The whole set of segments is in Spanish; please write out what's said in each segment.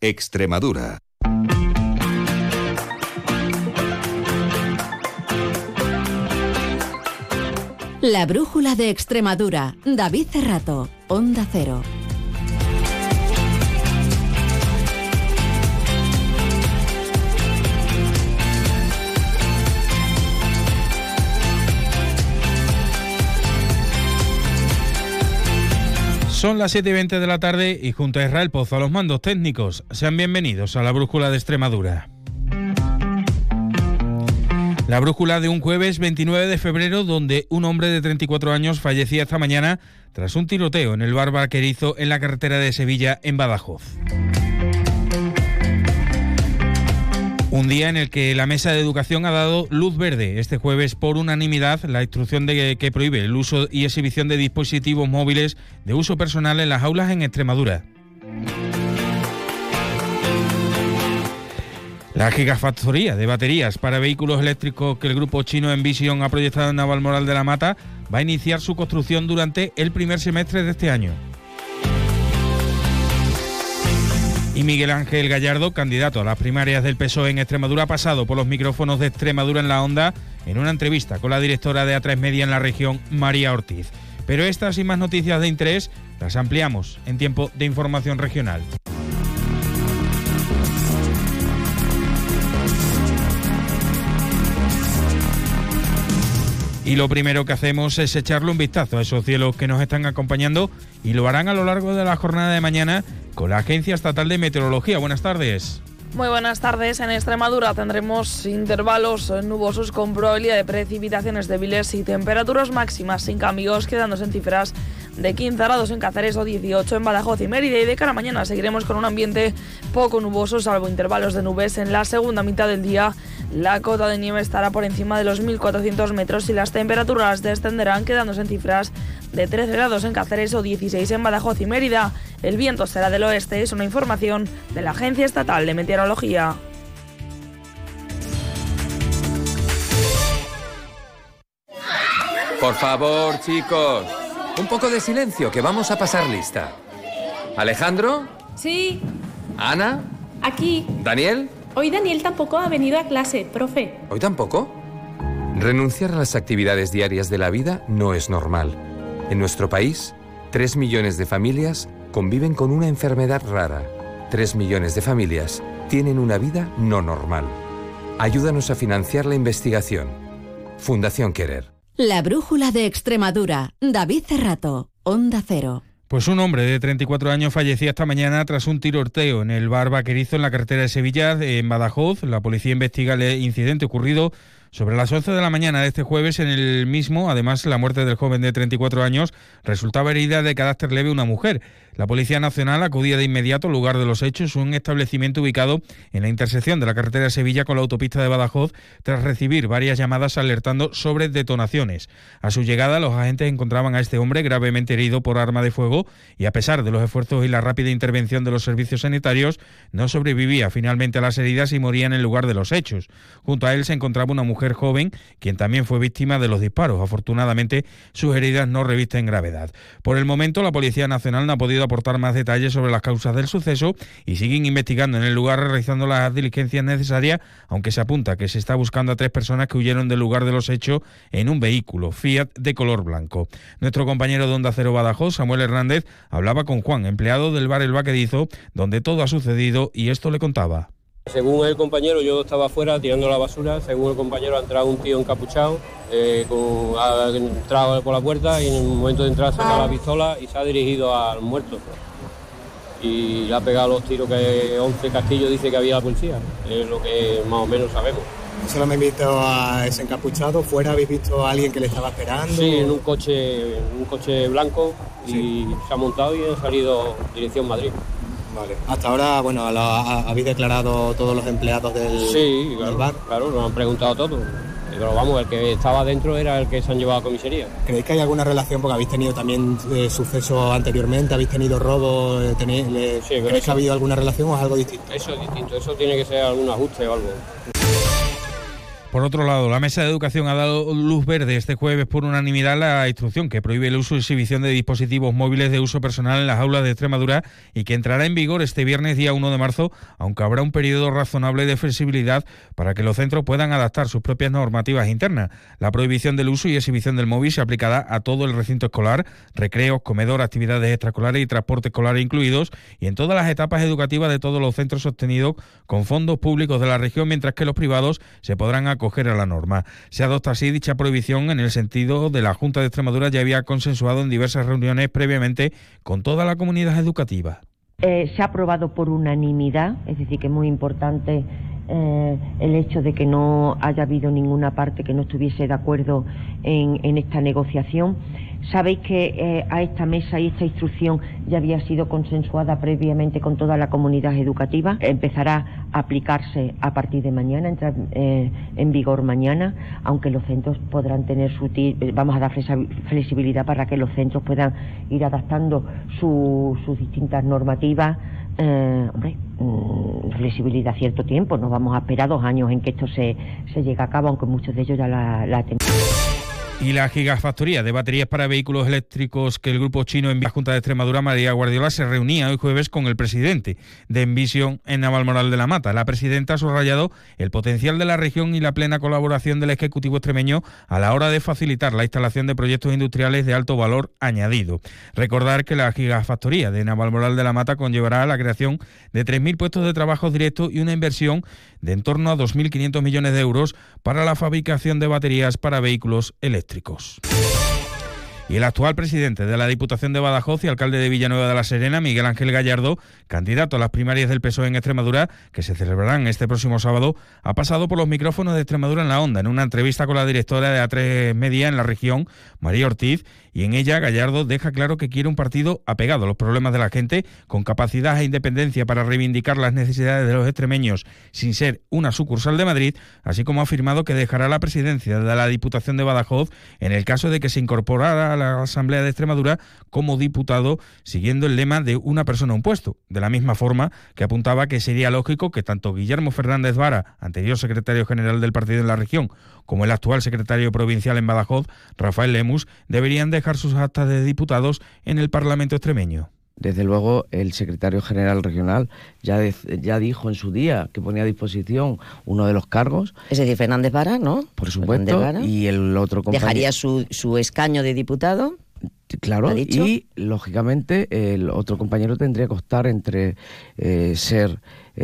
Extremadura. La brújula de Extremadura. David Cerrato. Onda Cero. Son las 7 y 20 de la tarde y junto a Israel Pozo a los mandos técnicos, sean bienvenidos a la Brújula de Extremadura. La brújula de un jueves 29 de febrero donde un hombre de 34 años fallecía esta mañana tras un tiroteo en el bar Vaquerizo en la carretera de Sevilla en Badajoz. Un día en el que la Mesa de Educación ha dado luz verde este jueves por unanimidad la instrucción de que prohíbe el uso y exhibición de dispositivos móviles de uso personal en las aulas en Extremadura. La gigafactoría de baterías para vehículos eléctricos que el grupo chino Envision ha proyectado en Navalmoral de la Mata va a iniciar su construcción durante el primer semestre de este año. Y Miguel Ángel Gallardo, candidato a las primarias del PSOE en Extremadura, ha pasado por los micrófonos de Extremadura en la Onda en una entrevista con la directora de A3 Media en la región, María Ortiz. Pero estas y más noticias de interés las ampliamos en tiempo de información regional. Y lo primero que hacemos es echarle un vistazo a esos cielos que nos están acompañando y lo harán a lo largo de la jornada de mañana con la Agencia Estatal de Meteorología. Buenas tardes. Muy buenas tardes. En Extremadura tendremos intervalos nubosos con probabilidad de precipitaciones débiles y temperaturas máximas sin cambios, quedándose en cifras de 15 grados en Cáceres o 18 en Badajoz y Mérida. Y de cara a mañana seguiremos con un ambiente poco nuboso, salvo intervalos de nubes. En la segunda mitad del día, la cota de nieve estará por encima de los 1.400 metros y las temperaturas descenderán, quedándose en cifras de 13 grados en Cáceres o 16 en Badajoz y Mérida. El viento será del oeste, es una información de la Agencia Estatal de Meteorología. Por favor, chicos. Un poco de silencio, que vamos a pasar lista. ¿Alejandro? Sí. ¿Ana? Aquí. ¿Daniel? Hoy Daniel tampoco ha venido a clase, profe. ¿Hoy tampoco? Renunciar a las actividades diarias de la vida no es normal. En nuestro país, 3 millones de familias conviven con una enfermedad rara. 3 millones de familias tienen una vida no normal. Ayúdanos a financiar la investigación. Fundación Querer. La brújula de Extremadura. David Cerrato. Onda Cero. Pues un hombre de 34 años fallecía esta mañana tras un tiroteo en el bar Vaquerizo en la carretera de Sevilla, en Badajoz. La policía investiga el incidente ocurrido sobre las 11 de la mañana de este jueves, en el mismo, además, la muerte del joven de 34 años, resultaba herida de carácter leve una mujer. La Policía Nacional acudía de inmediato al lugar de los hechos, un establecimiento ubicado en la intersección de la carretera de Sevilla con la autopista de Badajoz, tras recibir varias llamadas alertando sobre detonaciones. A su llegada, los agentes encontraban a este hombre gravemente herido por arma de fuego y, a pesar de los esfuerzos y la rápida intervención de los servicios sanitarios, no sobrevivía finalmente a las heridas y moría en el lugar de los hechos. Junto a él se encontraba una mujer joven, quien también fue víctima de los disparos. Afortunadamente, sus heridas no revisten gravedad. Por el momento, la Policía Nacional no ha podido aportar más detalles sobre las causas del suceso y siguen investigando en el lugar realizando las diligencias necesarias, aunque se apunta que se está buscando a tres personas que huyeron del lugar de los hechos en un vehículo Fiat de color blanco. Nuestro compañero de Onda Cero Badajoz, Samuel Hernández, hablaba con Juan, empleado del bar El Vaquerizo, donde todo ha sucedido y esto le contaba. Según el compañero, yo estaba afuera tirando la basura. Según el compañero, ha entrado un tío encapuchado, eh, ha entrado por la puerta y en el momento de entrar saca la pistola y se ha dirigido al muerto. Y le ha pegado los tiros que 11 castillos dice que había la policía. Es lo que más o menos sabemos. Solo me he visto a ese encapuchado. ¿Fuera habéis visto a alguien que le estaba esperando? Sí, en un coche, un coche blanco y se ha montado y ha salido dirección Madrid. Vale. Hasta ahora, bueno, habéis declarado todos los empleados del, sí, claro, del bar. Claro, nos han preguntado todo. Pero vamos, el que estaba dentro era el que se han llevado a comisaría. ¿Creéis que hay alguna relación? Porque habéis tenido también eh, sucesos anteriormente, habéis tenido robos, eh, tenéis, le- Sí, pero ¿creéis que ha habido alguna relación o es algo distinto? Eso es distinto, eso tiene que ser algún ajuste o algo. Por otro lado, la Mesa de Educación ha dado luz verde este jueves por unanimidad la instrucción que prohíbe el uso y exhibición de dispositivos móviles de uso personal en las aulas de Extremadura y que entrará en vigor este viernes día 1 de marzo, aunque habrá un periodo razonable de flexibilidad para que los centros puedan adaptar sus propias normativas internas. La prohibición del uso y exhibición del móvil se aplicará a todo el recinto escolar, recreos, comedor, actividades extraescolares y transporte escolar incluidos, y en todas las etapas educativas de todos los centros sostenidos con fondos públicos de la región, mientras que los privados se podrán a la norma. Se adopta así dicha prohibición en el sentido de la Junta de Extremadura ya había consensuado en diversas reuniones previamente con toda la comunidad educativa. Eh, se ha aprobado por unanimidad, es decir, que es muy importante eh, el hecho de que no haya habido ninguna parte que no estuviese de acuerdo en, en esta negociación. Sabéis que eh, a esta mesa y esta instrucción ya había sido consensuada previamente con toda la comunidad educativa. Empezará a aplicarse a partir de mañana, entrar eh, en vigor mañana, aunque los centros podrán tener su. Vamos a dar flexibilidad para que los centros puedan ir adaptando sus distintas normativas. Eh, hombre, mm, flexibilidad cierto tiempo, no vamos a esperar dos años en que esto se, se llegue a cabo, aunque muchos de ellos ya la, la y la gigafactoría de baterías para vehículos eléctricos que el grupo chino en la Junta de Extremadura, María Guardiola, se reunía hoy jueves con el presidente de Envision en Navalmoral de la Mata. La presidenta ha subrayado el potencial de la región y la plena colaboración del Ejecutivo extremeño a la hora de facilitar la instalación de proyectos industriales de alto valor añadido. Recordar que la gigafactoría de Navalmoral de la Mata conllevará la creación de 3.000 puestos de trabajo directos y una inversión de en torno a 2.500 millones de euros para la fabricación de baterías para vehículos eléctricos eléctricos. Y el actual presidente de la Diputación de Badajoz y alcalde de Villanueva de la Serena, Miguel Ángel Gallardo, candidato a las primarias del PSOE en Extremadura, que se celebrarán este próximo sábado, ha pasado por los micrófonos de Extremadura en la Onda en una entrevista con la directora de A3 Media en la región, María Ortiz, y en ella Gallardo deja claro que quiere un partido apegado a los problemas de la gente, con capacidad e independencia para reivindicar las necesidades de los extremeños sin ser una sucursal de Madrid, así como ha afirmado que dejará la presidencia de la Diputación de Badajoz en el caso de que se incorporara a la Asamblea de Extremadura como diputado siguiendo el lema de una persona un puesto, de la misma forma que apuntaba que sería lógico que tanto Guillermo Fernández Vara, anterior secretario general del partido en la región, como el actual secretario provincial en Badajoz, Rafael Lemus, deberían dejar sus actas de diputados en el Parlamento extremeño. Desde luego, el secretario general regional ya, ya dijo en su día que ponía a disposición uno de los cargos. Es decir, Fernández Vara, ¿no? Por supuesto. Y el otro compañero. ¿Dejaría su, su escaño de diputado? Claro, y lógicamente el otro compañero tendría que optar entre eh, ser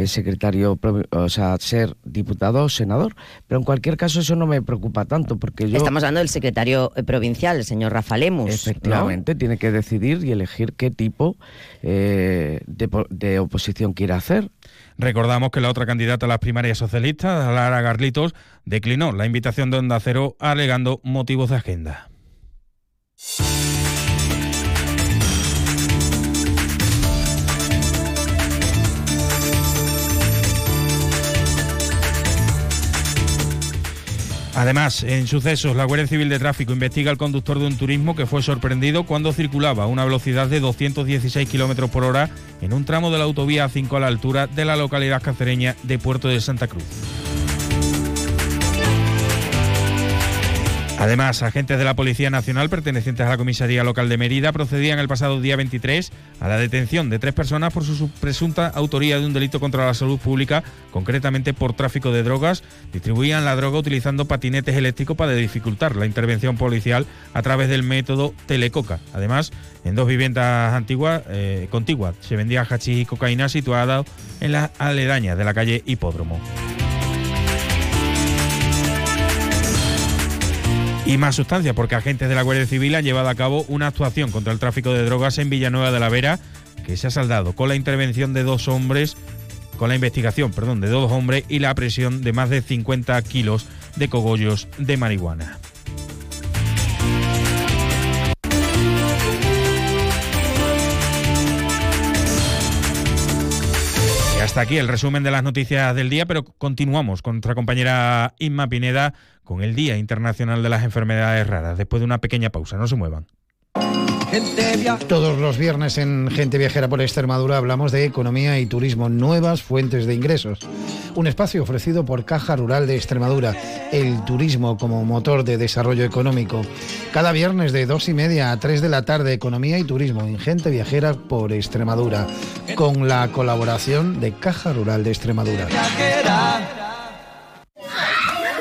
secretario, o sea, ser diputado o senador. Pero en cualquier caso eso no me preocupa tanto porque yo... Estamos hablando del secretario eh, provincial, el señor Rafa Lemus. Efectivamente, tiene que decidir y elegir qué tipo de, de oposición quiere hacer. Recordamos que la otra candidata a las primarias socialistas, Lara Garlitos, declinó la invitación de Onda Cero alegando motivos de agenda. Además, en sucesos, la Guardia Civil de Tráfico investiga al conductor de un turismo que fue sorprendido cuando circulaba a una velocidad de 216 kilómetros por hora en un tramo de la autovía A5 a la altura de la localidad cacereña de Puerto de Santa Cruz. Además, agentes de la Policía Nacional pertenecientes a la Comisaría Local de Mérida procedían el pasado día 23 a la detención de tres personas por su presunta autoría de un delito contra la salud pública, concretamente por tráfico de drogas. Distribuían la droga utilizando patinetes eléctricos para dificultar la intervención policial a través del método telecoca. Además, en dos viviendas antiguas, eh, contiguas se vendía hachís y cocaína situadas en las aledañas de la calle Hipódromo. Y más sustancia, porque agentes de la Guardia Civil han llevado a cabo una actuación contra el tráfico de drogas en Villanueva de la Vera, que se ha saldado con la intervención de dos hombres, con la investigación, perdón, de dos hombres y la presión de más de 50 kilos de cogollos de marihuana. Hasta aquí el resumen de las noticias del día, pero continuamos con nuestra compañera Inma Pineda con el Día Internacional de las Enfermedades Raras, después de una pequeña pausa. No se muevan. Todos los viernes en Gente Viajera por Extremadura hablamos de economía y turismo, nuevas fuentes de ingresos. Un espacio ofrecido por Caja Rural de Extremadura, el turismo como motor de desarrollo económico. Cada viernes de dos y media a tres de la tarde, economía y turismo en Gente Viajera por Extremadura, con la colaboración de Caja Rural de Extremadura.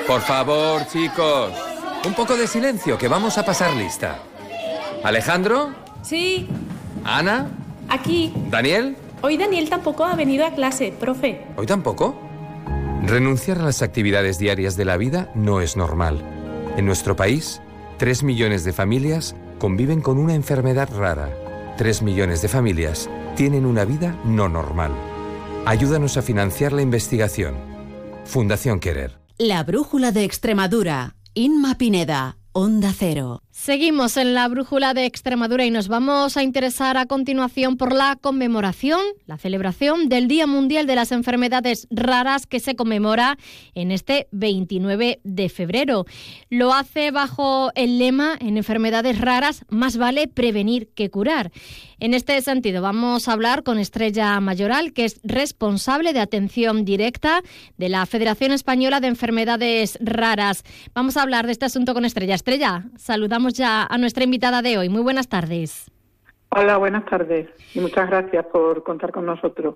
Por favor, chicos, un poco de silencio, que vamos a pasar lista. Alejandro, Sí, Ana, aquí. Daniel, Hoy Daniel tampoco ha venido a clase, profe. ¿hoy tampoco? Renunciar a las actividades diarias de la vida no es normal. En nuestro país, 3 millones de familias conviven con una enfermedad rara. 3 millones de familias tienen una vida no normal. Ayúdanos a financiar la investigación. Fundación Querer. La brújula de Extremadura. Inma Pineda. Onda Cero. Seguimos en la brújula de Extremadura y nos vamos a interesar a continuación por la conmemoración, la celebración del Día Mundial de las Enfermedades Raras que se conmemora en este 29 de febrero. Lo hace bajo el lema en enfermedades raras más vale prevenir que curar. En este sentido vamos a hablar con Estrella Mayoral, que es responsable de atención directa de la Federación Española de Enfermedades Raras. Vamos a hablar de este asunto con Estrella. Estrella, saludamos ya a nuestra invitada de hoy. Muy buenas tardes. Hola, buenas tardes y muchas gracias por contar con nosotros.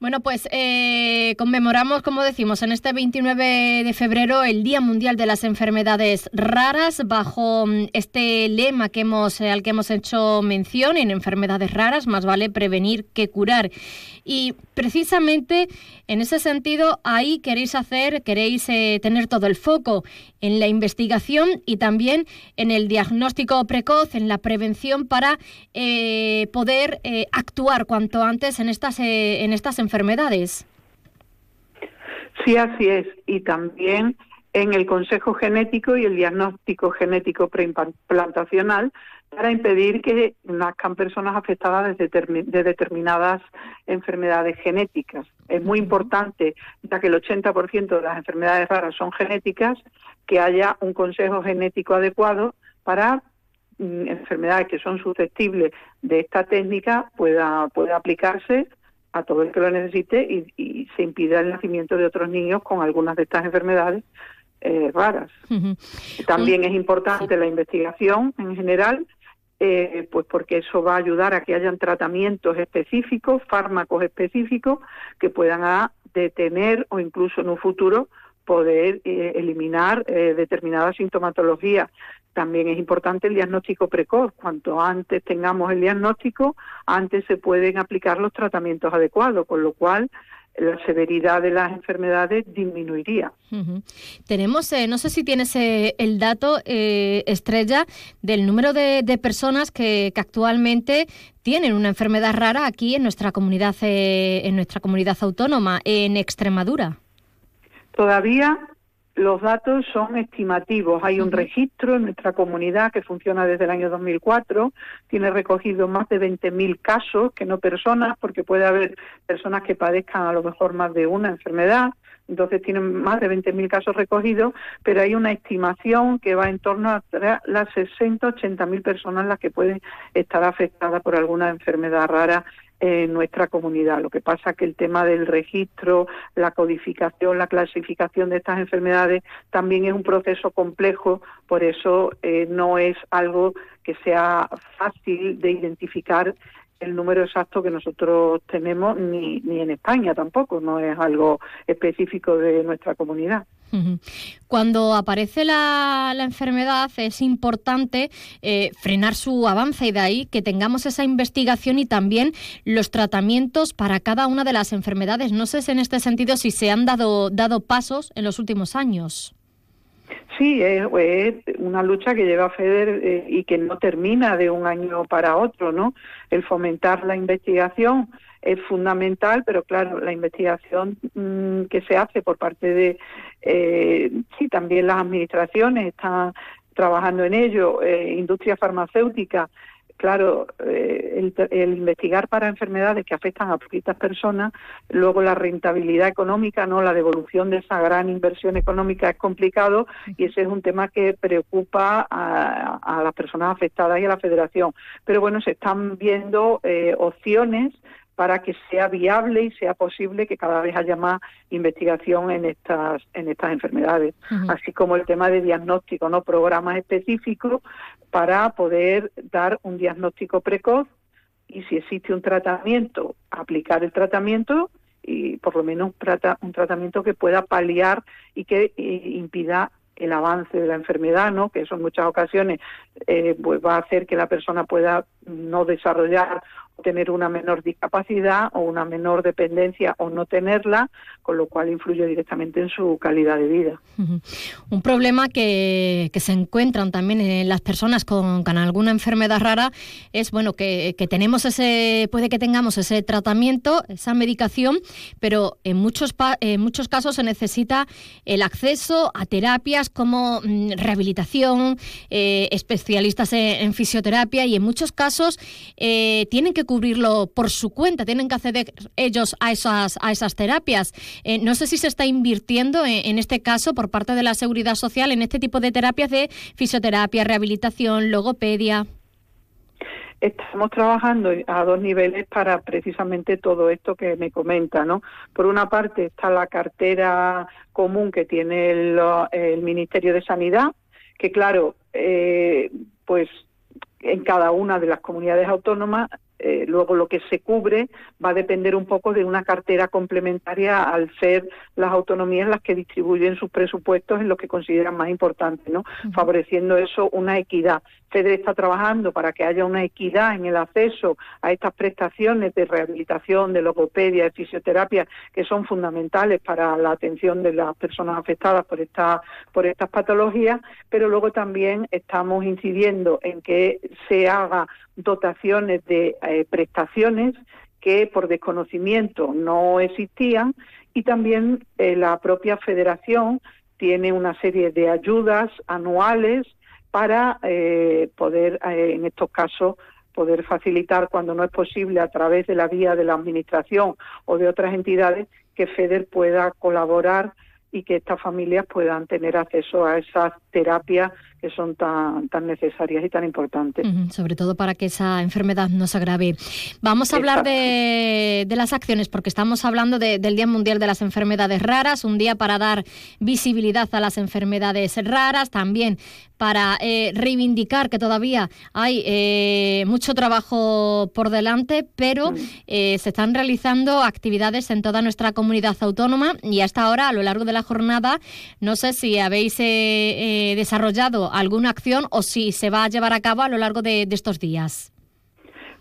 Bueno, pues eh, conmemoramos, como decimos, en este 29 de febrero el Día Mundial de las Enfermedades Raras bajo mm, este lema que hemos, eh, al que hemos hecho mención en enfermedades raras, más vale prevenir que curar. Y precisamente en ese sentido ahí queréis hacer, queréis eh, tener todo el foco en la investigación y también en el diagnóstico precoz, en la prevención para eh, poder eh, actuar cuanto antes en estas, eh, en estas enfermedades. Sí, así es. Y también en el consejo genético y el diagnóstico genético preimplantacional para impedir que nazcan personas afectadas de, determin- de determinadas enfermedades genéticas. Es muy importante, ya que el 80% de las enfermedades raras son genéticas, que haya un consejo genético adecuado para mm, enfermedades que son susceptibles de esta técnica pueda, pueda aplicarse a todo el que lo necesite y, y se impida el nacimiento de otros niños con algunas de estas enfermedades eh, raras. También es importante la investigación en general, eh, pues porque eso va a ayudar a que hayan tratamientos específicos, fármacos específicos que puedan a detener o incluso en un futuro poder eh, eliminar eh, determinadas sintomatologías. También es importante el diagnóstico precoz. Cuanto antes tengamos el diagnóstico, antes se pueden aplicar los tratamientos adecuados, con lo cual la severidad de las enfermedades disminuiría. Tenemos, eh, no sé si tienes eh, el dato, eh, Estrella, del número de, de personas que, que actualmente tienen una enfermedad rara aquí en nuestra comunidad, eh, en nuestra comunidad autónoma, en Extremadura. Todavía los datos son estimativos. Hay un registro en nuestra comunidad que funciona desde el año 2004. Tiene recogido más de 20.000 casos, que no personas, porque puede haber personas que padezcan a lo mejor más de una enfermedad. Entonces tienen más de 20.000 casos recogidos, pero hay una estimación que va en torno a las 60, 80.000 personas las que pueden estar afectadas por alguna enfermedad rara en nuestra comunidad. Lo que pasa que el tema del registro, la codificación, la clasificación de estas enfermedades también es un proceso complejo, por eso eh, no es algo que sea fácil de identificar el número exacto que nosotros tenemos, ni, ni en España tampoco, no es algo específico de nuestra comunidad. Cuando aparece la, la enfermedad es importante eh, frenar su avance y de ahí que tengamos esa investigación y también los tratamientos para cada una de las enfermedades. No sé si en este sentido si se han dado, dado pasos en los últimos años. Sí, es, una lucha que lleva FEDER eh, y que no termina de un año para otro, ¿no? El fomentar la investigación es fundamental, pero claro, la investigación mm, que se hace por parte de, eh, sí, también las administraciones están trabajando en ello, eh, industria farmacéutica, claro, eh, el, investigar para enfermedades que afectan a poquitas personas, luego la rentabilidad económica, no la devolución de esa gran inversión económica es complicado y ese es un tema que preocupa a, a las personas afectadas y a la Federación. Pero bueno, se están viendo eh, opciones para que sea viable y sea posible que cada vez haya más investigación en estas en estas enfermedades, así como el tema de diagnóstico, no programas específicos para poder dar un diagnóstico precoz y si existe un tratamiento, aplicar el tratamiento y por lo menos un tratamiento que pueda paliar y que impida el avance de la enfermedad, ¿no? que eso en muchas ocasiones eh, pues va a hacer que la persona pueda no desarrollar tener una menor discapacidad o una menor dependencia o no tenerla, con lo cual influye directamente en su calidad de vida. Un problema que, se encuentran también en las personas con, alguna enfermedad rara es bueno que, tenemos ese, puede que tengamos ese tratamiento, esa medicación, pero en muchos, en muchos casos se necesita el acceso a terapias como mm, rehabilitación, eh, especialistas en, fisioterapia y en muchos casos eh, tienen que cubrirlo por su cuenta, tienen que acceder ellos a esas, a esas terapias. Eh, no sé si se está invirtiendo en, este caso por parte de la Seguridad Social en este tipo de terapias de fisioterapia, rehabilitación, logopedia. Estamos trabajando a dos niveles para precisamente todo esto que me comenta, ¿no? Por una parte está la cartera común que tiene el, Ministerio de Sanidad, que claro, eh, pues en cada una de las comunidades autónomas eh, luego lo que se cubre va a depender un poco de una cartera complementaria al ser las autonomías las que distribuyen sus presupuestos en lo que consideran más importante, ¿no? Favoreciendo eso una equidad. FEDER está trabajando para que haya una equidad en el acceso a estas prestaciones de rehabilitación, de logopedia, de fisioterapia, que son fundamentales para la atención de las personas afectadas por, esta, por estas patologías, pero luego también estamos incidiendo en que se haga dotaciones de eh, prestaciones que por desconocimiento no existían. Y también eh, la propia federación tiene una serie de ayudas anuales para eh, poder, en estos casos, poder facilitar cuando no es posible a través de la vía de la administración o de otras entidades que FEDER pueda colaborar y que estas familias puedan tener acceso a esas terapias que son tan, tan necesarias y tan importantes. sobre todo para que esa enfermedad no se agrave. Vamos a hablar de, de, las acciones, porque estamos hablando del Día Mundial de las Enfermedades Raras, un día para dar visibilidad a las enfermedades raras, también para eh, reivindicar que todavía hay eh, mucho trabajo por delante, pero eh, se están realizando actividades en toda nuestra comunidad autónoma y hasta ahora, a lo largo de la jornada, no sé si habéis desarrollado alguna acción o si se va a llevar a cabo a lo largo de, estos días?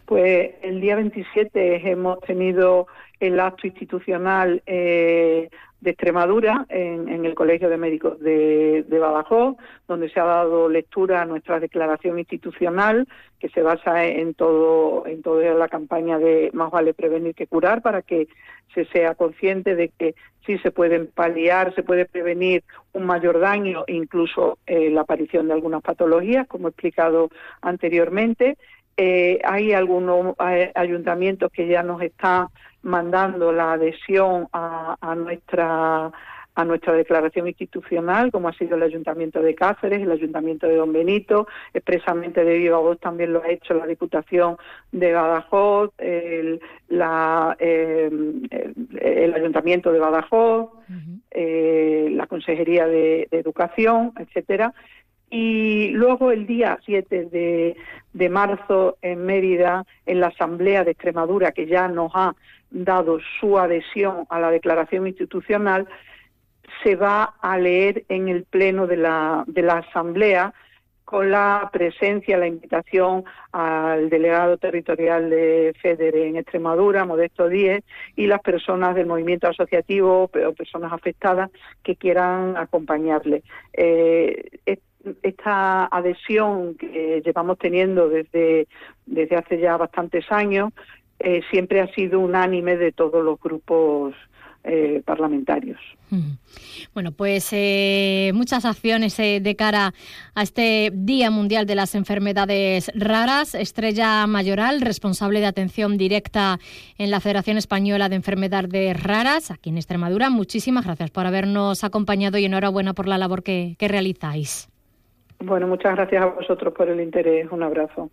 Pues el día 27 hemos tenido el acto institucional eh, de Extremadura en, el Colegio de Médicos de, Badajoz, donde se ha dado lectura a nuestra declaración institucional que se basa en todo en toda la campaña de más vale prevenir que curar para que se sea consciente de que sí se pueden paliar, se puede prevenir un mayor daño, incluso eh, la aparición de algunas patologías, como he explicado anteriormente. Eh, hay algunos eh, ayuntamientos que ya nos están mandando la adhesión a, a nuestra a nuestra declaración institucional, como ha sido el Ayuntamiento de Cáceres, el Ayuntamiento de Don Benito, expresamente de Viva Voz también lo ha hecho la Diputación de Badajoz, el, la, em, el, Ayuntamiento de Badajoz, eh, la Consejería de, Educación, etcétera. Y luego el día 7 de, de marzo en Mérida, en la Asamblea de Extremadura, que ya nos ha dado su adhesión a la declaración institucional, se va a leer en el pleno de la, de la Asamblea con la presencia, la invitación al delegado territorial de FEDER en Extremadura, Modesto Díez, y las personas del movimiento asociativo o personas afectadas que quieran acompañarle. Eh, esta adhesión que llevamos teniendo desde, desde hace ya bastantes años eh, siempre ha sido unánime de todos los grupos eh, parlamentarios. Bueno, pues eh, muchas acciones eh, de cara a este Día Mundial de las Enfermedades Raras. Estrella Mayoral, responsable de atención directa en la Federación Española de Enfermedades Raras, aquí en Extremadura. Muchísimas gracias por habernos acompañado y enhorabuena por la labor que realizáis. Bueno, muchas gracias a vosotros por el interés. Un abrazo.